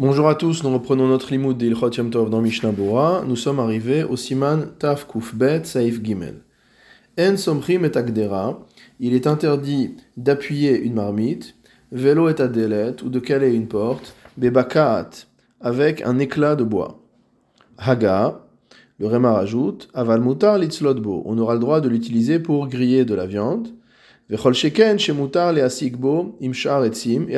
Bonjour à tous, nous reprenons notre limoud d'Ilchot Yom Tov dans Mishnah Bora. Nous sommes arrivés au siman Taf Kuf Bet Saif Gimel. En somchim et akdera, il est interdit d'appuyer une marmite, vélo et adelet, ou de caler une porte, bebakaat, avec un éclat de bois. Haga, le Réma rajoute, aval mutar litzlotbo, on aura le droit de l'utiliser pour griller de la viande. Et a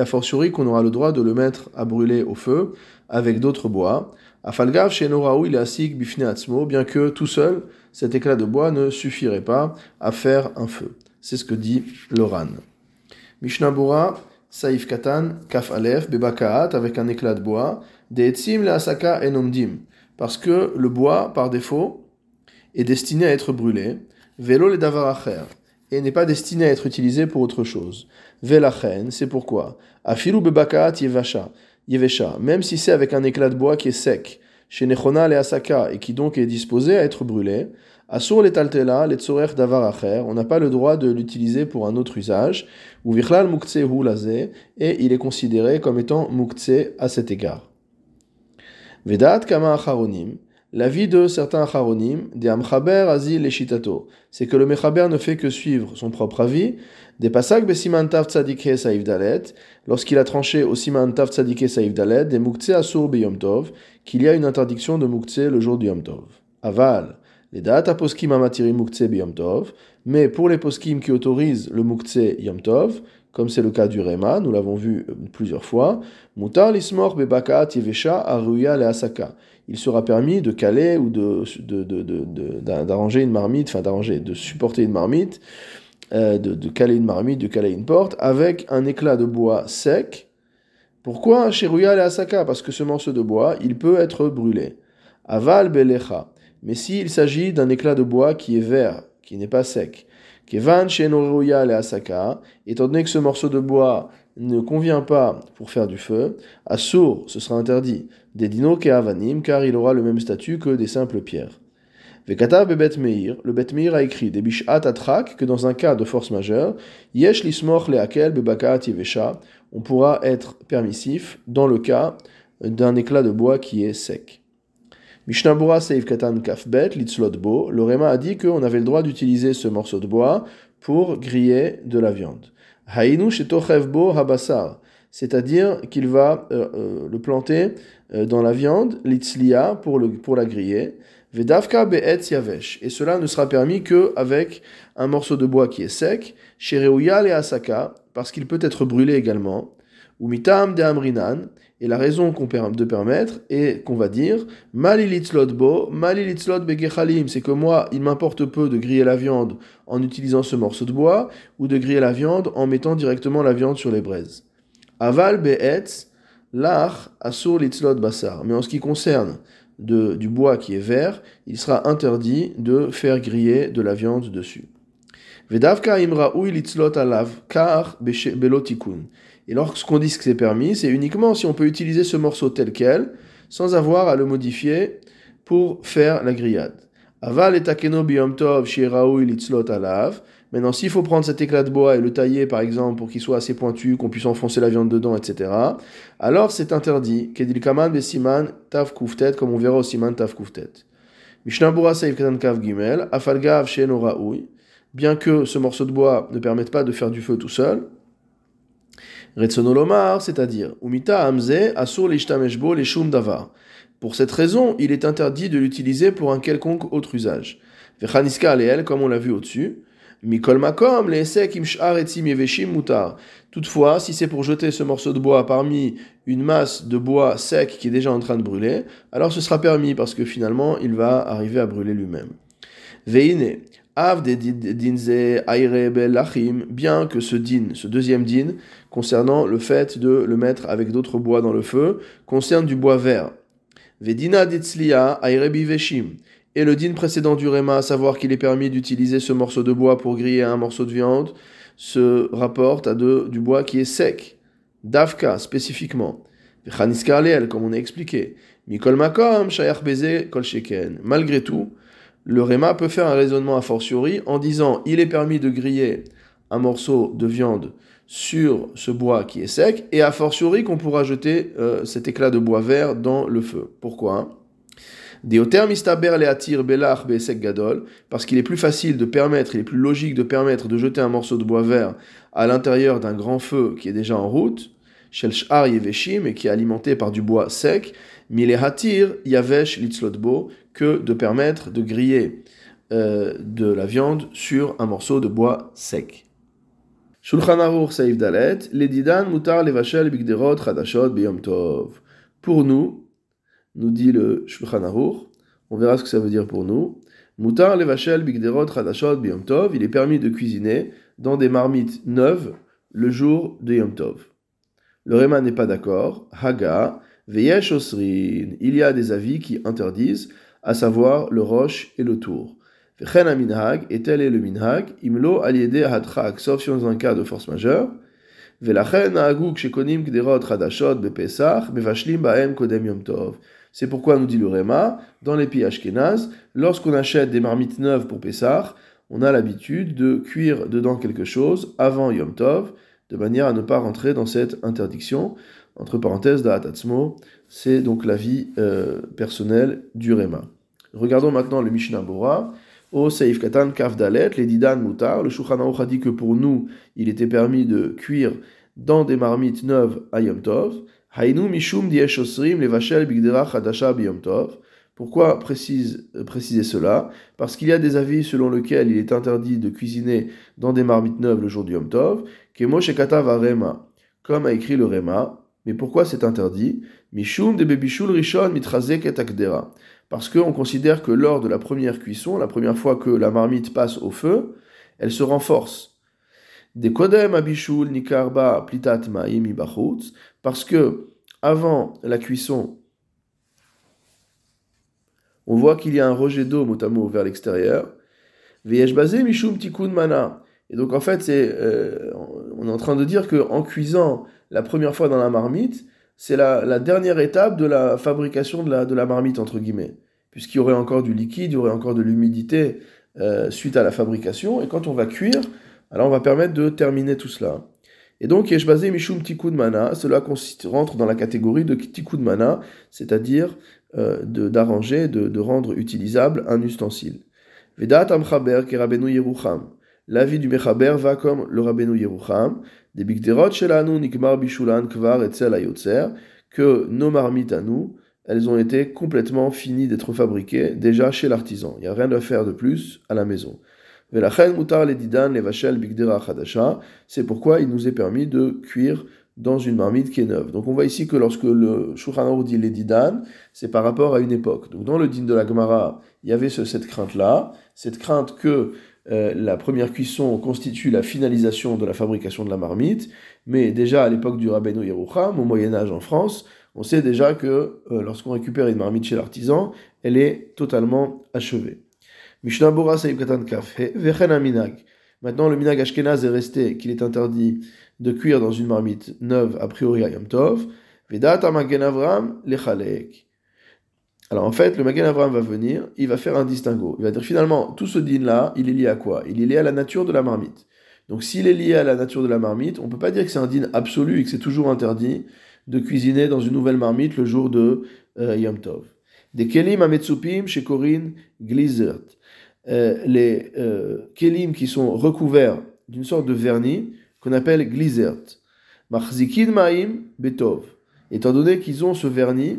fortiori qu'on aura le droit de le mettre à brûler au feu avec d'autres bois. Afalgav shenoraou il asik bifne atzmo, bien que tout seul, cet éclat de bois ne suffirait pas à faire un feu. C'est ce que dit Loran. Mishnah Bura, Saif Katan, Kaf Aleph, Bebakaat, avec un éclat de bois, de etzim le asaka enomdim, parce que le bois, par défaut, est destiné à être brûlé. Vélo le davaracher et n'est pas destiné à être utilisé pour autre chose. Velachen, c'est pourquoi? Afilu bebakaat yevasha, yevesha, même si c'est avec un éclat de bois qui est sec, chez Nechona le asaka, et qui donc est disposé à être brûlé, Asur le taltela, le tzorer davaracher, on n'a pas le droit de l'utiliser pour un autre usage, ou vichlal mukse hu lazé, et il est considéré comme étant mukse à cet égard. Vedat kama acharonim, L'avis de certains acharonim, des amchaber azil et c'est que le mechaber ne fait que suivre son propre avis. Des passages besiman tav tzadike saïf dalet, lorsqu'il a tranché au siman tav tzadike saïf dalet, des muktzeh asur beyom tov, qu'il y a une interdiction de muktzeh le jour du yom tov. Aval, les dates à poskim amatiri muktzeh beyom tov, mais pour les poskim qui autorisent le muktzeh yom tov, comme c'est le cas du Rema, nous l'avons vu plusieurs fois, mutar lismor bebakaat yevesha aruya le asaka il sera permis de caler ou d'arranger une marmite, enfin d'arranger, de supporter une marmite, euh, de, caler une marmite, de caler une porte, avec un éclat de bois sec. Pourquoi chez et Asaka Parce que ce morceau de bois, il peut être brûlé. Aval belecha. Mais s'il s'agit d'un éclat de bois qui est vert, qui n'est pas sec, Kevan chez et Asaka, étant donné que ce morceau de bois ne convient pas pour faire du feu, à sourd, ce sera interdit, des dino avanim, car il aura le même statut que des simples pierres. Vekata bebet meir, le bet meir a écrit des bishat atrak que dans un cas de force majeure, yesh lismor leakel bebakat yevesha, on pourra être permissif dans le cas d'un éclat de bois qui est sec. Mishnabura Seif Katan Kafbet, Litzlotbo, le Réma a dit qu'on avait le droit d'utiliser ce morceau de bois pour griller de la viande. Hainu shetochevbo habasar, c'est-à-dire qu'il va euh, euh, le planter euh, dans la viande, l'itzlia, pour, le, pour la griller, vedavka be'etz yavesh, et cela ne sera permis que avec un morceau de bois qui est sec, shereuyal et asaka, parce qu'il peut être brûlé également, ou mitam de amrinan, et la raison qu'on de permettre est qu'on va dire malilitzlot bo, malilitzlot begechalim, c'est que moi, il m'importe peu de griller la viande en utilisant ce morceau de bois ou de griller la viande en mettant directement la viande sur les braises. Aval be'etz, l'ach asur basar. Mais en ce qui concerne de, du bois qui est vert, il sera interdit de faire griller de la viande dessus. Vedavka imraoui litzlot alav kar belotikun. Et lorsqu'on dit que c'est permis, c'est uniquement si on peut utiliser ce morceau tel quel, sans avoir à le modifier pour faire la grillade. Aval et takeno alav. Maintenant, s'il faut prendre cet éclat de bois et le tailler, par exemple, pour qu'il soit assez pointu, qu'on puisse enfoncer la viande dedans, etc., alors c'est interdit. Kedil kaman besiman tav comme on verra au siman tav kav gimel, bien que ce morceau de bois ne permette pas de faire du feu tout seul, Retsonolomar, c'est-à-dire, Umita Hamze, Asur l'ishtameshbo les davar. Pour cette raison, il est interdit de l'utiliser pour un quelconque autre usage. Vechaniska aleel, comme on l'a vu au-dessus, Mikol makom, les mutar. Toutefois, si c'est pour jeter ce morceau de bois parmi une masse de bois sec qui est déjà en train de brûler, alors ce sera permis parce que finalement il va arriver à brûler lui-même. Veine, av de dinze lachim, bien que ce din, ce deuxième din, concernant le fait de le mettre avec d'autres bois dans le feu, concerne du bois vert. Vedina ditzlia veshim. Et le din précédent du Réma, à savoir qu'il est permis d'utiliser ce morceau de bois pour griller un morceau de viande, se rapporte à du bois qui est sec. Davka, spécifiquement. comme on a expliqué. Mikol makom, kol. Malgré tout, le Réma peut faire un raisonnement a fortiori en disant il est permis de griller un morceau de viande sur ce bois qui est sec, et a fortiori qu'on pourra jeter euh, cet éclat de bois vert dans le feu. Pourquoi? Parce qu'il est plus facile de permettre, il est plus logique de permettre de jeter un morceau de bois vert à l'intérieur d'un grand feu qui est déjà en route, et qui est alimenté par du bois sec, hatir yavesh litzlotbo, que de permettre de griller euh, de la viande sur un morceau de bois sec. Pour nous, nous dit le Shulchan Aruch, on verra ce que ça veut dire pour nous. Mutar Levashel Bigderot Radashot Biyom Tov, il est permis de cuisiner dans des marmites neuves le jour de Yom Tov. Le Réma n'est pas d'accord. Haga, Veyesh il y a des avis qui interdisent, à savoir le roche et le tour et tel est le minhag, imlo aliede hatrak, sauf si on est dans un cas de force majeure. C'est pourquoi nous dit le Réma, dans les pays Ashkenaz, lorsqu'on achète des marmites neuves pour Pessah, on a l'habitude de cuire dedans quelque chose avant Yom Tov, de manière à ne pas rentrer dans cette interdiction. Entre parenthèses, Da'atatzmo, c'est donc la vie euh, personnelle du Réma. Regardons maintenant le Mishnah Bora. Au Seif Katan Kafdalet, les Didan Moutar, le Shulchan a dit que pour nous, il était permis de cuire dans des marmites neuves à Yom Tov. Hainu Mishum Dieshosrim, les Vachel Bigdera Hadasha Biyom Tov. Pourquoi précise, euh, préciser cela? Parce qu'il y a des avis selon lesquels il est interdit de cuisiner dans des marmites neuves le jour du Yom Tov, Kemo Shekata Varema, comme a écrit le Rema. Mais pourquoi c'est interdit? Mishum de Bebishul Rishon Mitrazek et parce qu'on considère que lors de la première cuisson, la première fois que la marmite passe au feu, elle se renforce. Des kodem abishul nikarba plitat ma'im parce que avant la cuisson, on voit qu'il y a un rejet d'eau motamo vers l'extérieur. Veyesh basé mishum tikun mana. Et donc en fait, c'est, euh, on est en train de dire que en cuisant la première fois dans la marmite, c'est la, dernière étape de la fabrication de la, de la marmite, entre guillemets. Puisqu'il y aurait encore du liquide, il y aurait encore de l'humidité euh, suite à la fabrication. Et quand on va cuire, alors on va permettre de terminer tout cela. Et donc, Yeshbazé Mishum Tikud Mana, cela rentre dans la catégorie de Tikud Mana, c'est-à-dire euh, d'arranger, de, de, rendre utilisable un ustensile. Vedat Amchaber Kerabenu Yerucham. L'avis du Mechaber va comme le Rabbeinu Yerucham, des Bigderot Shelanu Nikmar Bishulan Kvar Etzel Ayotzer, que nos marmites à nous, elles ont été complètement finies d'être fabriquées déjà chez l'artisan. Il n'y a rien à faire de plus à la maison. C'est pourquoi il nous est permis de cuire dans une marmite qui est neuve. Donc on voit ici que lorsque le Shulchan dit les didan, c'est par rapport à une époque. Donc dans le din de la Gemara, il y avait cette crainte-là, cette crainte que euh, la première cuisson constitue la finalisation de la fabrication de la marmite, mais déjà à l'époque du Rabbeinu Yerucham, au Moyen Âge en France, on sait déjà que euh, lorsqu'on récupère une marmite chez l'artisan, elle est totalement achevée. Mishnah Bora Katan Minag. Maintenant, le minag ashkenaz est resté qu'il est interdit de cuire dans une marmite neuve a priori à Yom Tov. Vedat Avram lechalek. Alors en fait, le Magen Avram va venir, il va faire un distinguo. Il va dire finalement, tout ce din-là, il est lié à quoi? Il est lié à la nature de la marmite. Donc s'il est lié à la nature de la marmite, on ne peut pas dire que c'est un din absolu et que c'est toujours interdit de cuisiner dans une nouvelle marmite le jour de euh, Yom Tov. Des kelim ametsupim chez Corinne glizert. Euh, les euh, kelim qui sont recouverts d'une sorte de vernis qu'on appelle glizert. Machzikin ma'im betov. Étant donné qu'ils ont ce vernis,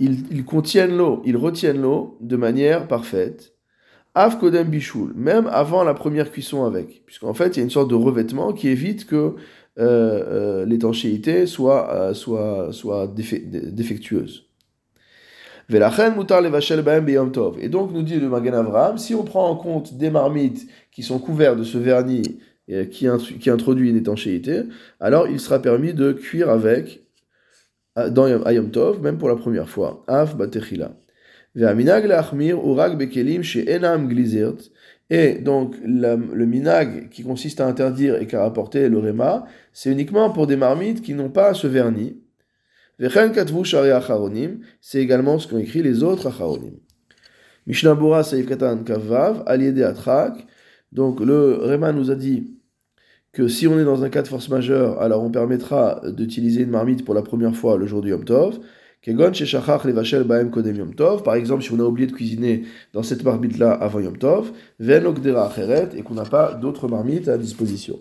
ils, contiennent l'eau, ils retiennent l'eau de manière parfaite. Av kodem bishul, même avant la première cuisson avec, puisqu'en fait il y a une sorte de revêtement qui évite que euh, euh, l'étanchéité soit, euh, soit, soit défectueuse. Et donc nous dit le Magan Avram, si on prend en compte des marmites qui sont couverts de ce vernis qui, qui introduit une étanchéité, alors il sera permis de cuire avec dans Ayom Tov, même pour la première fois. Av batechila. Et donc, le minag qui consiste à interdire et qu'à rapporter le rema, c'est uniquement pour des marmites qui n'ont pas ce vernis. C'est également ce qu'ont écrit les autres acharonim. Mishnah Bora Saif Katan Kavav, Aliede Atrak. Donc, le rema nous a dit que si on est dans un cas de force majeure, alors on permettra d'utiliser une marmite pour la première fois le jour du Yom Tov. Levachel baem. Par exemple, si on a oublié de cuisiner dans cette marmite-là avant Yom Tov, et qu'on n'a pas d'autres marmites à disposition.